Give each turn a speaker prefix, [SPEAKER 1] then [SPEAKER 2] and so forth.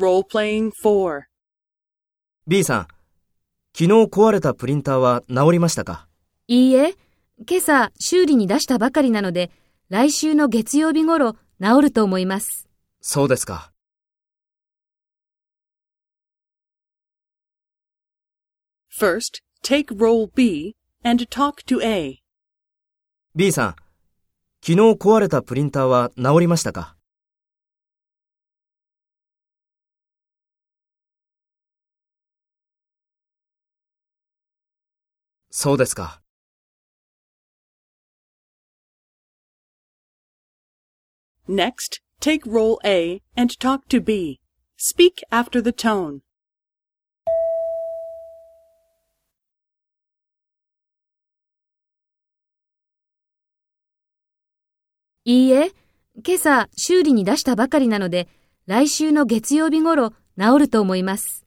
[SPEAKER 1] Role-playing 4.
[SPEAKER 2] B さん、昨日壊れたプリンターは治りましたか？
[SPEAKER 3] いいえ、今朝修理に出したばかりなので、来週の月曜日頃治ると思います。
[SPEAKER 2] そうですか。
[SPEAKER 1] First, take role B and talk to A.
[SPEAKER 2] B さん、昨日壊れたプリンターは治りましたか？そうですか。
[SPEAKER 1] Next, take role A and talk to B. Speak after the tone.
[SPEAKER 3] いいえ、今朝修理に出したばかりなので、来週の月曜日頃治ると思います。